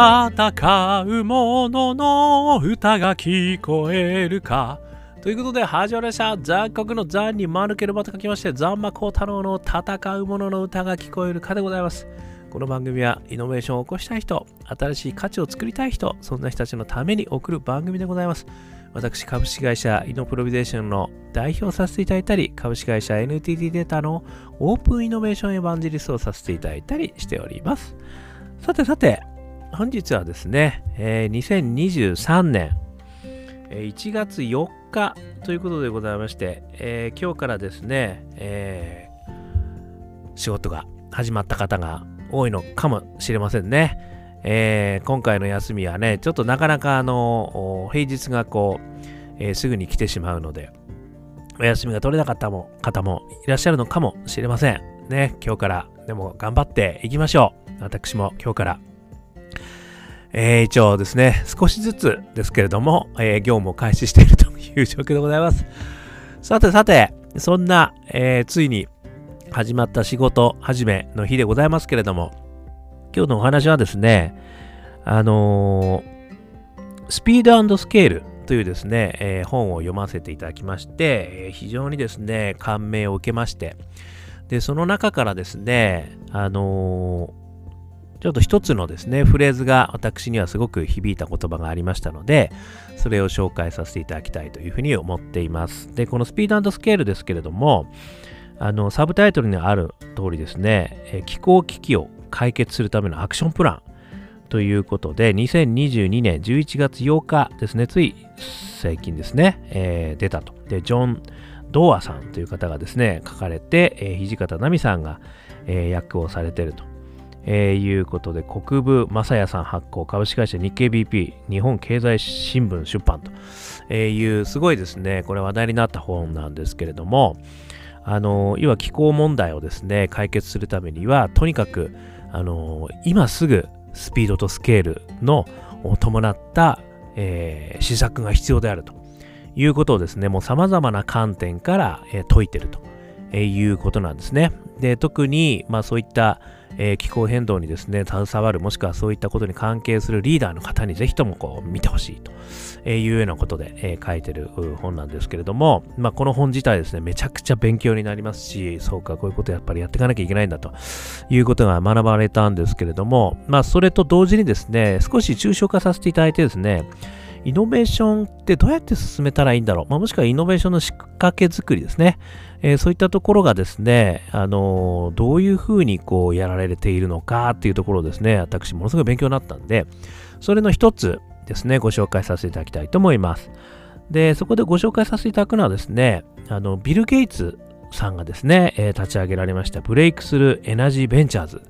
戦う者のの歌が聞こえるか。ということで始まりました残酷の残に間抜けるまと書きまして残魔高太郎の戦う者の歌が聞こえるかでございます。この番組はイノベーションを起こしたい人新しい価値を作りたい人そんな人たちのために送る番組でございます。私、株式会社イノプロビゼーションの代表させていただいたり、株式会社 NTT データのオープンイノベーションエヴァンジリストをさせていただいたりしております。さてさて、本日はですね、えー、2023年、え、1月4日ということでございまして、えー、今日からですね、えー、仕事が始まった方が多いのかもしれませんね。えー、今回の休みはね、ちょっとなかなかあの、平日がこう、えー、すぐに来てしまうので、お休みが取れなかったも方もいらっしゃるのかもしれません。ね、今日からでも頑張っていきましょう。私も今日からえー、一応ですね、少しずつですけれども、えー、業務を開始しているという状況でございます。さてさて、そんな、えー、ついに始まった仕事始めの日でございますけれども、今日のお話はですね、あのスピードスケールというですね、え本を読ませていただきまして、え非常にですね、感銘を受けまして、で、その中からですね、あのちょっと一つのですね、フレーズが私にはすごく響いた言葉がありましたので、それを紹介させていただきたいというふうに思っています。で、このスピードスケールですけれども、あの、サブタイトルにある通りですね、気候危機を解決するためのアクションプランということで、2022年11月8日ですね、つい最近ですね、えー、出たと。で、ジョン・ドアさんという方がですね、書かれて、えー、土方奈美さんが、えー、役をされていると。えー、いうことで、国分正也さん発行、株式会社日経 BP、日本経済新聞出版と、えー、いう、すごいですね、これ話題になった本なんですけれども、あの、要は気候問題をですね、解決するためには、とにかく、あの、今すぐスピードとスケールの伴った、えー、施策が必要であるということをですね、もう様々な観点から、えー、説いてると、えー、いうことなんですね。で、特に、まあそういった、えー、気候変動にですね、携わる、もしくはそういったことに関係するリーダーの方にぜひともこう見てほしいというようなことで、えー、書いてる本なんですけれども、まあ、この本自体ですね、めちゃくちゃ勉強になりますし、そうか、こういうことやっぱりやっていかなきゃいけないんだということが学ばれたんですけれども、まあ、それと同時にですね、少し抽象化させていただいてですね、イノベーションってどうやって進めたらいいんだろう、まあ、もしくはイノベーションの仕掛け作りですね。えー、そういったところがですね、あのー、どういうふうにこうやられているのかっていうところですね、私ものすごい勉強になったんで、それの一つですね、ご紹介させていただきたいと思います。で、そこでご紹介させていただくのはですね、あの、ビル・ゲイツさんがですね、えー、立ち上げられましたブレイクスルーエナジーベンチャーズ。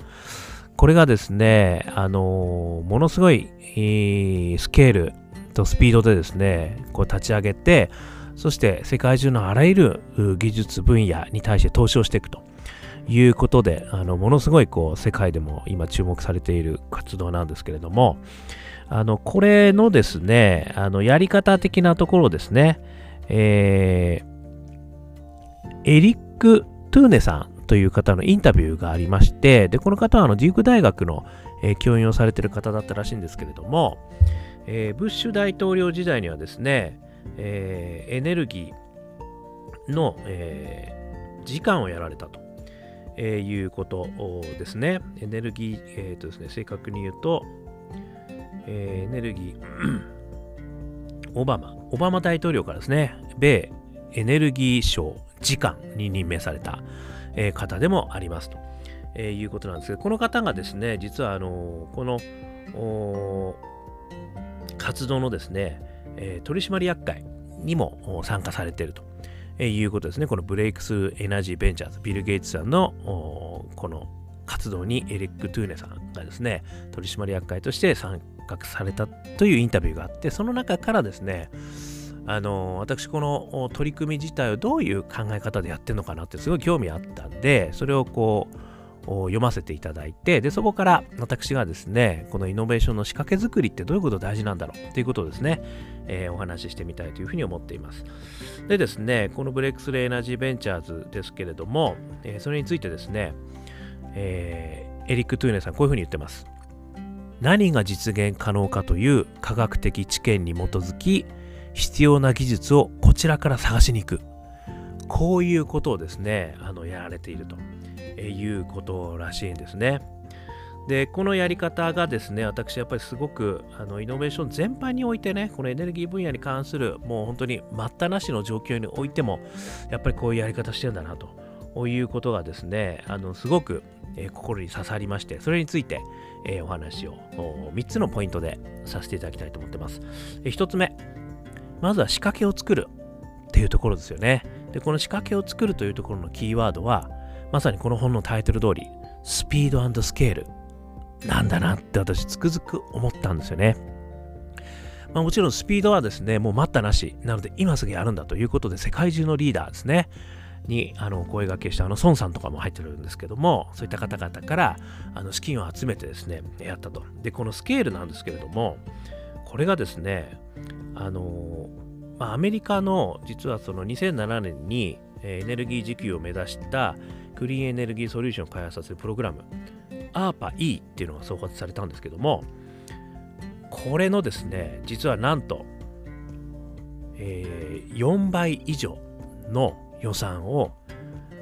これがですね、あのものすごい、えー、スケールとスピードでですね、こう立ち上げて、そして世界中のあらゆる技術分野に対して投資をしていくということで、あのものすごいこう世界でも今注目されている活動なんですけれども、あのこれのですね、あのやり方的なところですね、えー、エリック・トゥーネさんという方のインタビューがありまして、でこの方はあのデューク大学の、え、教員をされている方だったらしいんですけれども、えー、ブッシュ大統領時代にはですね、えー、エネルギーの、えー、時間をやられたと、えー、いうことですね。エネルギー、えーとですね、正確に言うと、えー、エネルギー、オバマ、オバマ大統領からですね、米エネルギー省次官に任命された、え、方でもありますと、え、いうことなんですけど、この方がですね、実はあのこの活動のですね、えー、取締役会にも参加されていると、え、いうことですね。この Breakthrough Energy Ventures、ビル・ゲイツさんのこの活動にエリック・トゥーネさんがですね、取締役会として参画されたというインタビューがあって、その中からですね、あの私この取り組み自体をどういう考え方でやってるのかなってすごい興味あったんで、それをこう、読ませていただいて、で、そこから私がですね、このイノベーションの仕掛け作りってどういうこと大事なんだろうということをですね、えー、お話ししてみたいというふうに思っています。でですね、この Breakthrough Energy Ventures ですけれども、えー、それについてですね、えー、エリック・トゥーネさんこういうふうに言ってます。何が実現可能かという科学的知見に基づき必要な技術をこちらから探しに行くこういうことをですねあのやられているということらしいんですね。でこのやり方がですね私やっぱりすごくあのイノベーション全般においてねこのエネルギー分野に関するもう本当に待ったなしの状況においてもやっぱりこういうやり方してるんだなということがですねあのすごく、えー、心に刺さりましてそれについて、えー、お話を3つのポイントでさせていただきたいと思ってます、えー、1つ目まずは仕掛けを作るっていうところですよねでこの仕掛けを作るというところのキーワードはまさにこの本のタイトル通りスピードスケールなんだなって私つくづく思ったんですよね。まあ、もちろんスピードはですね、もう待ったなし。なので今すぐやるんだということで世界中のリーダーですね。にあの声がけしたあの孫さんとかも入ってるんですけどもそういった方々からあの資金を集めてですねやったとでこのスケールなんですけれどもこれがですねあの、まあ、アメリカの実はその2007年にエネルギー自給を目指したクリーンエネルギーソリューションを開発させるプログラム ARPA-E っていうのが総括されたんですけども、これのですね、実はなんと、えー、4倍以上の予算を、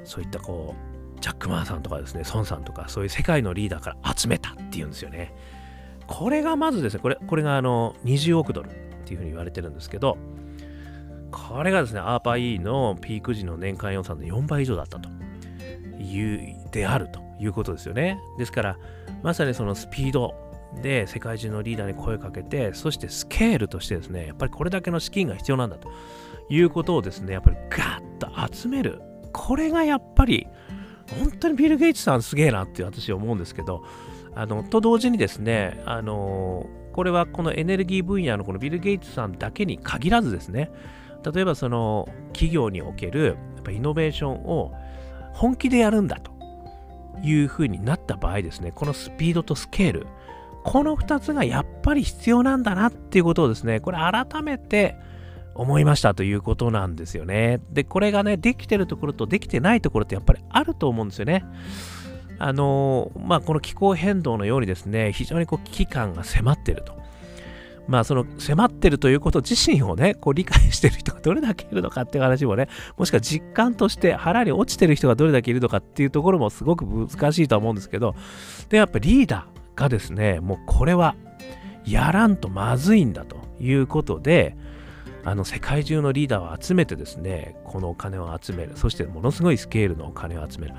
そういったこう、ジャック・マーさんとかですね、孫さんとか、そういう世界のリーダーから集めたっていうんですよね。これがまずですね、これこれがあの20億ドルっていうふうに言われてるんですけど、これがですね、ARPA-E のピーク時の年間予算の4倍以上だったと、であるということですよね。ですから、まさにそのスピードで世界中のリーダーに声をかけて、そしてスケールとしてですね、やっぱりこれだけの資金が必要なんだということをですね、やっぱりガッと集める。これがやっぱり、本当にビル・ゲイツさんすげえなって私は思うんですけど、あの、と同時にですね、あの、これはこのエネルギー分野のこのビル・ゲイツさんだけに限らずですね、例えばその企業におけるやっぱイノベーションを本気でやるんだという風になった場合ですね、このスピードとスケール、この2つがやっぱり必要なんだなっていうことをですね、これ改めて思いましたということなんですよね。で、これがね、できてるところとできてないところってやっぱりあると思うんですよね。あのまあ、この気候変動のようにですね、非常にこう危機感が迫ってると。まあその迫ってるということ自身をね、こう理解してる人がどれだけいるのかっていう話もね、もしくは実感として腹に落ちてる人がどれだけいるのかっていうところもすごく難しいと思うんですけど、で、やっぱリーダーがですね、もうこれはやらんとまずいんだということで、あの世界中のリーダーを集めてですね、このお金を集める。そしてものすごいスケールのお金を集める。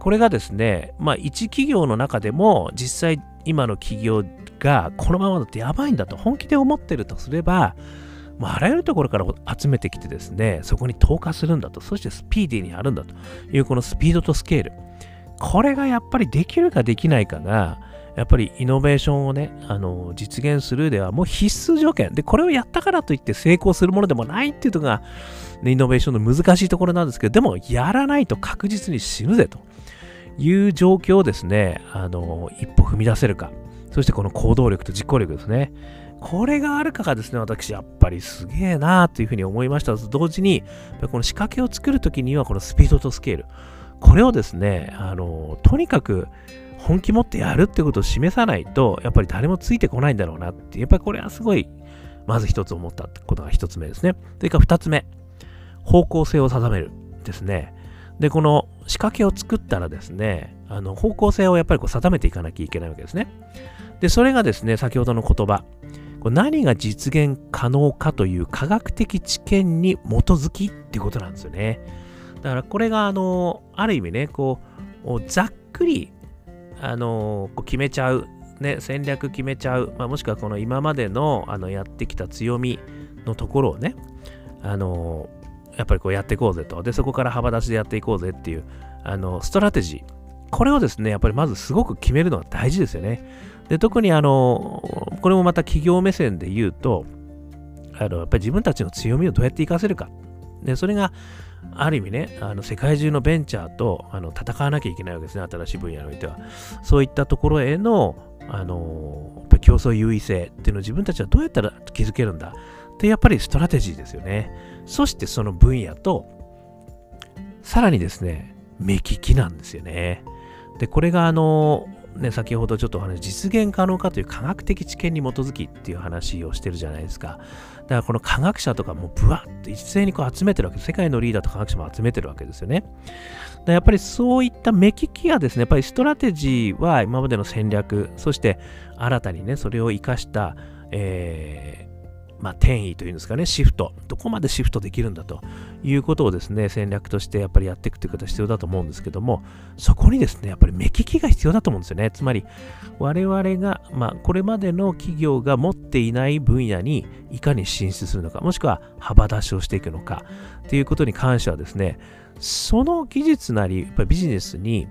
これがですね、まあ一企業の中でも実際今の企業がこのままだとやばいんだと本気で思ってるとすれば、もうあらゆるところから集めてきてですね、そこに投下するんだと、そしてスピーディーにやるんだというこのスピードとスケール。これがやっぱりできるかできないかが、やっぱりイノベーションをね、あの、実現するではもう必須条件。で、これをやったからといって成功するものでもないっていうのが、イノベーションの難しいところなんですけど、でもやらないと確実に死ぬぜという状況をですね、あの、一歩踏み出せるか。そしてこの行動力と実行力ですね。これがあるかがですね、私、やっぱりすげえなーというふうに思いましたと同時に、この仕掛けを作るときには、このスピードとスケール。これをですね、あの、とにかく本気持ってやるってことを示さないと、やっぱり誰もついてこないんだろうなって、やっぱりこれはすごい、まず一つ思ったことが一つ目ですね。それから二つ目、方向性を定めるですね。で、この仕掛けを作ったらですね、あの方向性をやっぱりこう定めていかなきゃいけないわけですね。で、それがですね、先ほどの言葉、何が実現可能かという科学的知見に基づきっていうことなんですよね。だからこれが、あの、ある意味ね、こう、ざっくり、あの、こう決めちゃう、ね、戦略決めちゃう、まあ、もしくはこの今までのあのやってきた強みのところをね、あの、やっぱりこうやっていこうぜと。で、そこから幅出しでやっていこうぜっていう、あの、ストラテジー。これをですね、やっぱりまずすごく決めるのは大事ですよね。で、特にあの、これもまた企業目線で言うと、あの、やっぱり自分たちの強みをどうやって活かせるか。で、それが、ある意味ね、あの世界中のベンチャーとあの戦わなきゃいけないわけですね、新しい分野においては。そういったところへの、あの、競争優位性っていうのを自分たちはどうやったら築けるんだってやっぱりストラテジーですよね。そしてその分野と、さらにですね、目利きなんですよね。で、これがあの、ね、先ほどちょっとお話、実現可能かという科学的知見に基づきっていう話をしてるじゃないですか。だからこの科学者とかもブワッと一斉にこう集めてるわけです世界のリーダーと科学者も集めてるわけですよね。やっぱりそういった目利きがですね、やっぱりストラテジーは今までの戦略、そして新たにね、それを生かした、えーまあ、転移というんですかね、シフト、どこまでシフトできるんだということをですね、戦略としてやっぱりやっていくということは必要だと思うんですけども、そこにですね、やっぱり目利きが必要だと思うんですよね。つまり、我々が、まあ、これまでの企業が持っていない分野にいかに進出するのか、もしくは幅出しをしていくのか、ということに関してはですね、その技術なり、やっぱりビジネスに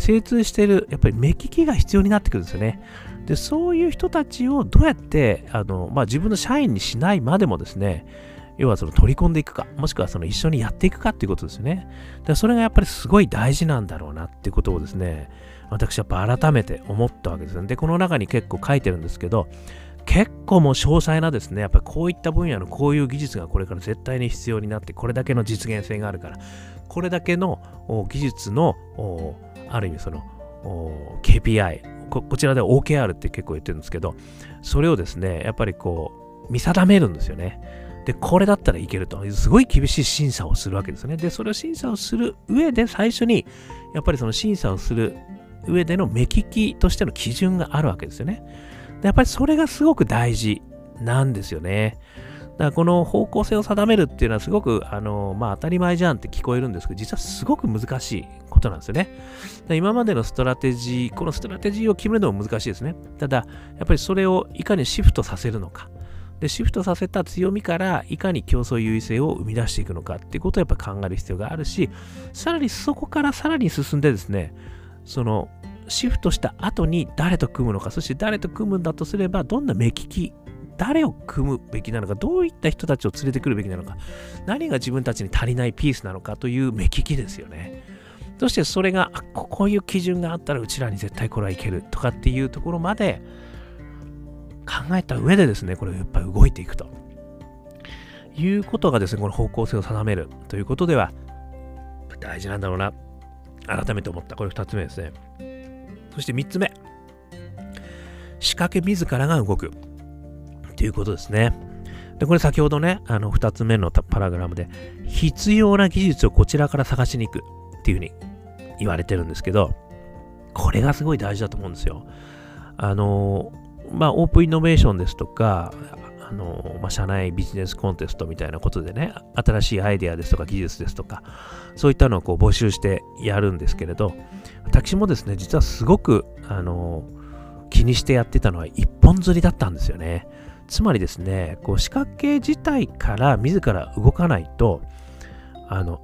精通してる、やっぱり目利きが必要になってくるんですよね。でそういう人たちをどうやってあの、まあ、自分の社員にしないまでもですね要はその取り込んでいくか、もしくはその一緒にやっていくかっていうことですよね。でそれがやっぱりすごい大事なんだろうなっていうことをですね、私やっぱ改めて思ったわけですねで、この中に結構書いてるんですけど、結構もう詳細なですね、やっぱりこういった分野のこういう技術がこれから絶対に必要になって、これだけの実現性があるから、これだけの技術の、ある意味その KPI、ここちらでは OKR って結構言ってるんですけど、それをですね、やっぱりこう、見定めるんですよね。で、これだったらいけると。すごい厳しい審査をするわけですね。で、それを審査をする上で最初に、やっぱりその審査をする上での目利きとしての基準があるわけですよね。で、やっぱりそれがすごく大事なんですよね。だからこの方向性を定めるっていうのはすごく、あの、まあ当たり前じゃんって聞こえるんですけど、実はすごく難しいことなんですよね。今までのストラテジー、このストラテジーを決めるのも難しいですね。ただ、やっぱりそれをいかにシフトさせるのか。で、シフトさせた強みからいかに競争優位性を生み出していくのかっていうことをやっぱ考える必要があるし、さらにそこからさらに進んでですね、そのシフトした後に誰と組むのか、そして誰と組むんだとすれば、どんな目利き誰を組むべきなのか、どういった人たちを連れてくるべきなのか、何が自分たちに足りないピースなのかという目利きですよね。そしてそれが、こういう基準があったらうちらに絶対これはいけるとかっていうところまで考えた上でですね、これやっぱり動いていくと。いうことがですね、この方向性を定めるということでは大事なんだろうな。改めて思った。これ2つ目ですね。そして3つ目。仕掛け自らが動く。ということですね。で、これ先ほどね、あの、2つ目のパラグラムで、必要な技術をこちらから探しに行くっていうふうに言われてるんですけど、これがすごい大事だと思うんですよ。あの、まあ、オープンイノベーションですとか、あの、まあ、社内ビジネスコンテストみたいなことでね、新しいアイデアですとか技術ですとか、そういったのをこう募集してやるんですけれど、私もですね、実はすごく、あの、気にしてやってたのは一本釣りだったんですよね。つまりですね、こう仕掛け自体から自ら動かないと、あの、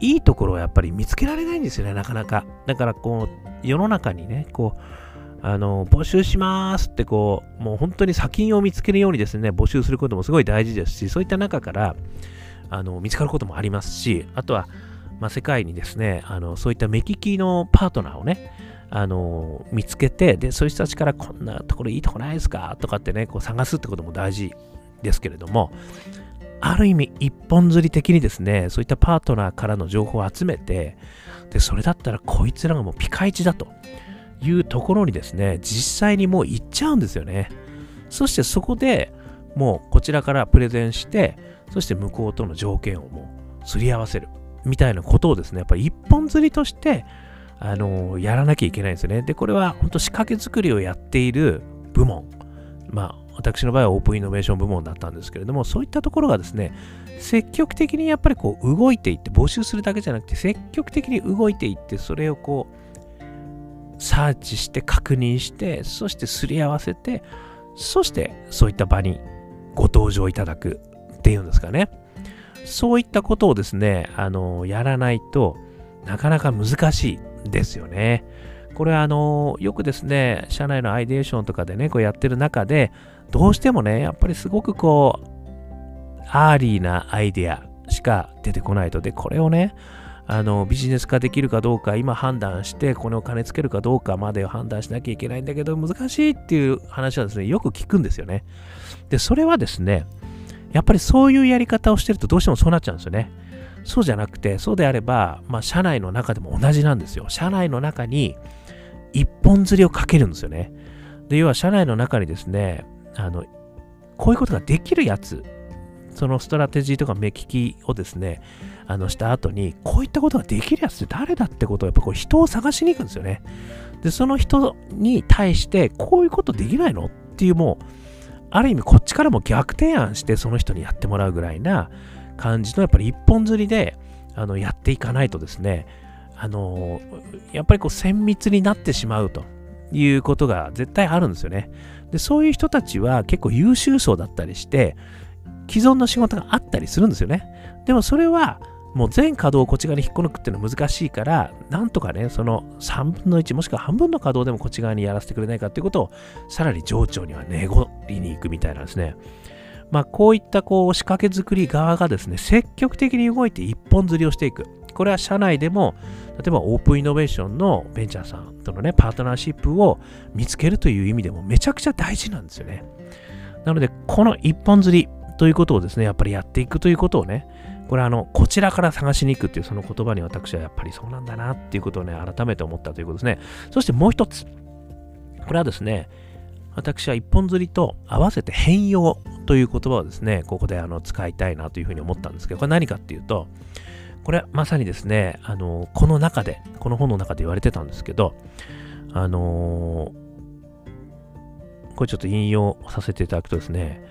いいところはやっぱり見つけられないんですよね、なかなか。だからこう、世の中にね、こう、あの、募集しますってこう、もう本当に砂金を見つけるようにですね、募集することもすごい大事ですし、そういった中から、あの、見つかることもありますし、あとは、まあ、世界にですね、あの、そういった目利きのパートナーをね、あの見つけて、で、そういう人たちからこんなところいいとこないですかとかってね、こう探すってことも大事ですけれども、ある意味一本釣り的にですね、そういったパートナーからの情報を集めて、で、それだったらこいつらがもうピカイチだというところにですね、実際にもう行っちゃうんですよね。そしてそこでもうこちらからプレゼンして、そして向こうとの条件をもうすり合わせるみたいなことをですね、やっぱり一本釣りとしてあのやらなきゃいけないんですね。で、これは本当仕掛け作りをやっている部門。まあ、私の場合はオープンイノベーション部門だったんですけれども、そういったところがですね、積極的にやっぱりこう動いていって、募集するだけじゃなくて、積極的に動いていって、それをこう、サーチして確認して、そしてすり合わせて、そしてそういった場にご登場いただくっていうんですかね。そういったことをですね、あの、やらないとなかなか難しいですよね。これはあの、よくですね、社内の ideation とかでね、こうやってる中で、どうしてもね、やっぱりすごくこう、 early なアイデアしか出てこないと。で、これをね、あの、ビジネス化できるかどうか、今判断して、これを金つけるかどうかまで判断しなきゃいけないんだけど、難しいっていう話はですね、よく聞くんですよね。で、それはですね、やっぱりそういうやり方をしてるとどうしてもそうなっちゃうんですよね。そうじゃなくて、そうであれば、まあ、社内の中でも同じなんですよ。社内の中に、一本釣りをかけるんですよね。で、要は社内の中にですね、あの、こういうことができるやつ、そのストラテジーとか目利きをですね、あの、した後に、こういったことができるやつって誰だってことを、やっぱこう人を探しに行くんですよね。で、その人に対して、こういうことできないの？っていうもう、ある意味こっちからも逆提案してその人にやってもらうぐらいな感じのやっぱり一本釣りであのやっていかないとですね、あのやっぱりこう綿密になってしまうということが絶対あるんですよね。で、そういう人たちは結構優秀層だったりして、既存の仕事があったりするんですよね。でもそれはもう全稼働をこっち側に引っこ抜くっていうのは難しいから、なんとかね、その3分の1もしくは半分の稼働でもこっち側にやらせてくれないかっていうことを、さらに上長には寝ごりに行くみたいなんですね。まあ、こういったこう仕掛け作り側がですね、積極的に動いて一本釣りをしていく。これは社内でも、例えばオープンイノベーションのベンチャーさんとのね、パートナーシップを見つけるという意味でもめちゃくちゃ大事なんですよね。なので、この一本釣りということをですね、やっぱりやっていくということをね、これあの、こちらから探しに行くっていうその言葉に私はやっぱりそうなんだなっていうことをね、改めて思ったということですね。そしてもう一つ。これはですね、私は一本釣りと合わせて変容という言葉をですね、ここであの使いたいなというふうに思ったんですけど、これ何かっていうと、これまさにですね、あの、この中で、この本の中で言われてたんですけど、あのー、これちょっと引用させていただくとですね、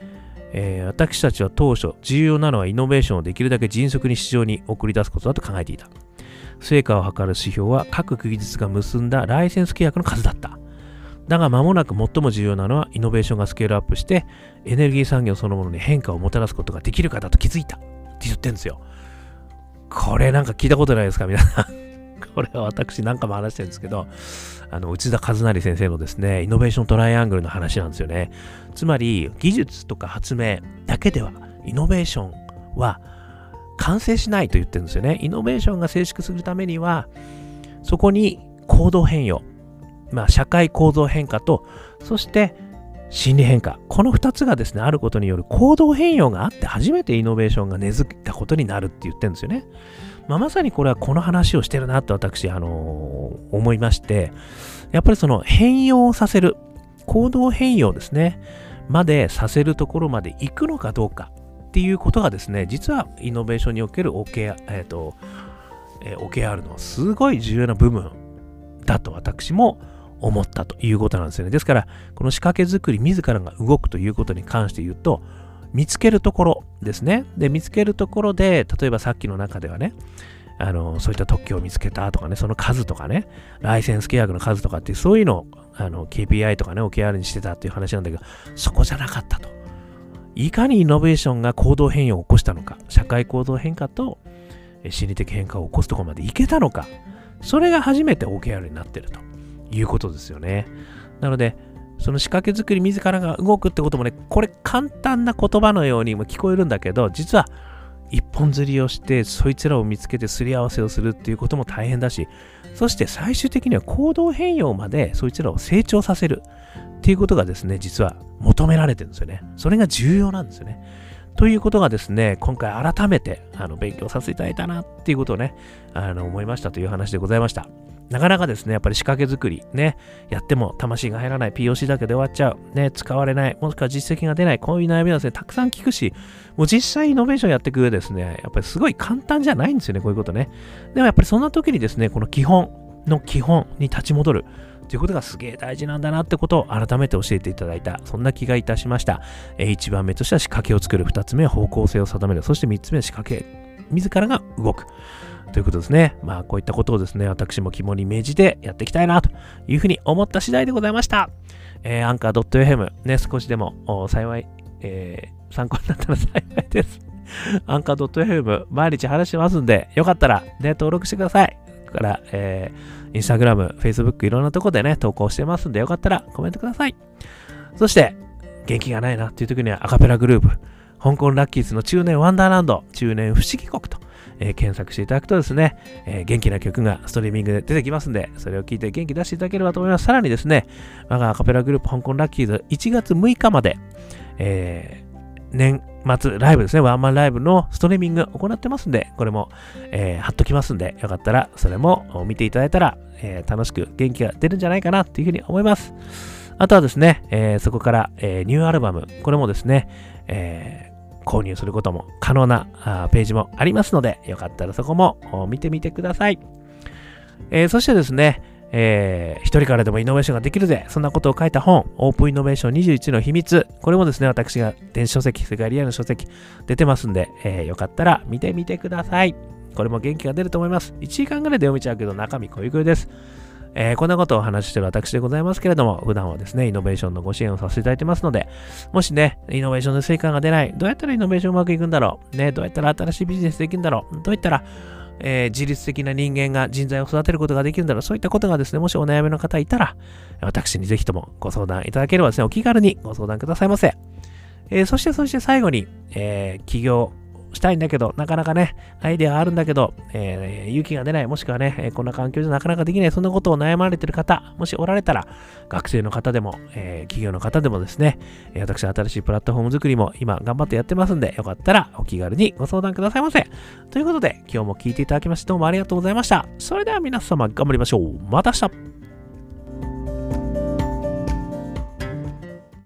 えー、私たちは当初、重要なのはイノベーションをできるだけ迅速に市場に送り出すことだと考えていた。成果を測る指標は各技術が結んだライセンス契約の数だった。だが間もなく最も重要なのはイノベーションがスケールアップしてエネルギー産業そのものに変化をもたらすことができるかだと気づいたって言ってるんですよ。これなんか聞いたことないですか？皆さん。これは私何かも話してるんですけど、あの、内田和成先生のですね、イノベーショントライアングルの話なんですよね。つまり、技術とか発明だけでは、イノベーションは完成しないと言ってるんですよね。イノベーションが静粛するためには、そこに行動変容、まあ、社会構造変化と、そして心理変化。この2つがですね、あることによる行動変容があって初めてイノベーションが根付いたことになるって言ってるんですよね。まあ、まさにこれはこの話をしてるなって私、あのー、思いまして、やっぱりその変容させる、行動変容ですね、までさせるところまで行くのかどうかっていうことがですね、実はイノベーションにおける OK、えっ、ー、と、えー、OKR のすごい重要な部分だと私も思ったということなんですよね。ですから、この仕掛け作り自らが動くということに関して言うと、見つけるところですね。で、見つけるところで、例えばさっきの中ではね、あの、そういった特許を見つけたとかね、その数とかね、ライセンス契約の数とかって、そういうのを、あの、KPI とかね、OKR にしてたっていう話なんだけど、そこじゃなかったと。いかにイノベーションが行動変容を起こしたのか、社会行動変化と心理的変化を起こすところまでいけたのか、それが初めて OKR になってるということですよね。なので、その仕掛け作り自らが動くってこともね、これ簡単な言葉のようにも聞こえるんだけど、実は一本釣りをして、そいつらを見つけてすり合わせをするっていうことも大変だし、そして最終的には行動変容までそいつらを成長させるっていうことがですね、実は求められてるんですよね。それが重要なんですよね。ということがですね、今回改めてあの勉強させていただいたなっていうことをね、あの思いましたという話でございました。なかなかですね、やっぱり仕掛け作り、ね、やっても魂が入らない、POC だけで終わっちゃう、ね、使われない、もしくは実績が出ない、こういう悩みはですね、たくさん聞くし、もう実際イノベーションやっていく上ですね、やっぱりすごい簡単じゃないんですよね、こういうことね。でもやっぱりそんな時にですね、この基本の基本に立ち戻る。ということがすげえ大事なんだなってことを改めて教えていただいた、そんな気がいたしました。え、1番目としては仕掛けを作る、2つ目は方向性を定める、そして3つ目は仕掛け、自らが動く。ということですね。まあ、こういったことをですね、私も肝に銘じてやっていきたいなというふうに思った次第でございました。えー、アンカー .fm ね、少しでも幸い、えー、参考になったら幸いです。アンカー .fm 毎日話してますんで、よかったらね、登録してください。から、えー、インスタグラム、フェイスブックいろんなとこでね、投稿してますんで、よかったらコメントください。そして、元気がないなっていう時にはアカペラグループ、香港ラッキーズの中年ワンダーランド、中年不思議国とえー、検索していただくとですね、えー、元気な曲がストリーミングで出てきますんで、それを聞いて元気出していただければと思います。さらにですね、我がアカペラグループ香港ラッキーズ1月6日まで、えー、年末ライブですね、ワンマンライブのストリーミング行ってますんで、これも、えー、貼っときますんで、よかったらそれも見ていただいたら、えー、楽しく元気が出るんじゃないかなっていうふうに思います。あとはですね、えー、そこから、えー、ニューアルバム、これもですね、えー、購入することも可能なあページもありますので、よかったらそこも見てみてください。えー、そしてですね、えー、一人からでもイノベーションができるぜ。そんなことを書いた本、オープンイノベーション21の秘密。これもですね、私が電子書籍、世界リアルの書籍出てますんで、えー、よかったら見てみてください。これも元気が出ると思います。1時間ぐらいで読めちゃうけど、中身こゆこゆです。えー、こんなことをお話ししてる私でございますけれども、普段はですね、イノベーションのご支援をさせていただいてますので、もしね、イノベーションで成果が出ない、どうやったらイノベーションうまくいくんだろう、ね、どうやったら新しいビジネスできるんだろう、どうやったらえー、自律的な人間が人材を育てることができるんだろう。そういったことがですね、もしお悩みの方いたら、私にぜひともご相談いただければですね、お気軽にご相談くださいませ。えー、そしてそして最後に、えー、起業したいんだけど、なかなかね、アイデアあるんだけど、えー、勇気が出ない、もしくはね、えこんな環境じゃなかなかできない、そんなことを悩まれてる方、もしおられたら、学生の方でも、えー、企業の方でもですね、私、新しいプラットフォーム作りも今頑張ってやってますんで、よかったらお気軽にご相談くださいませ。ということで、今日も聞いていただきましてどうもありがとうございました。それでは皆様頑張りましょう。また明日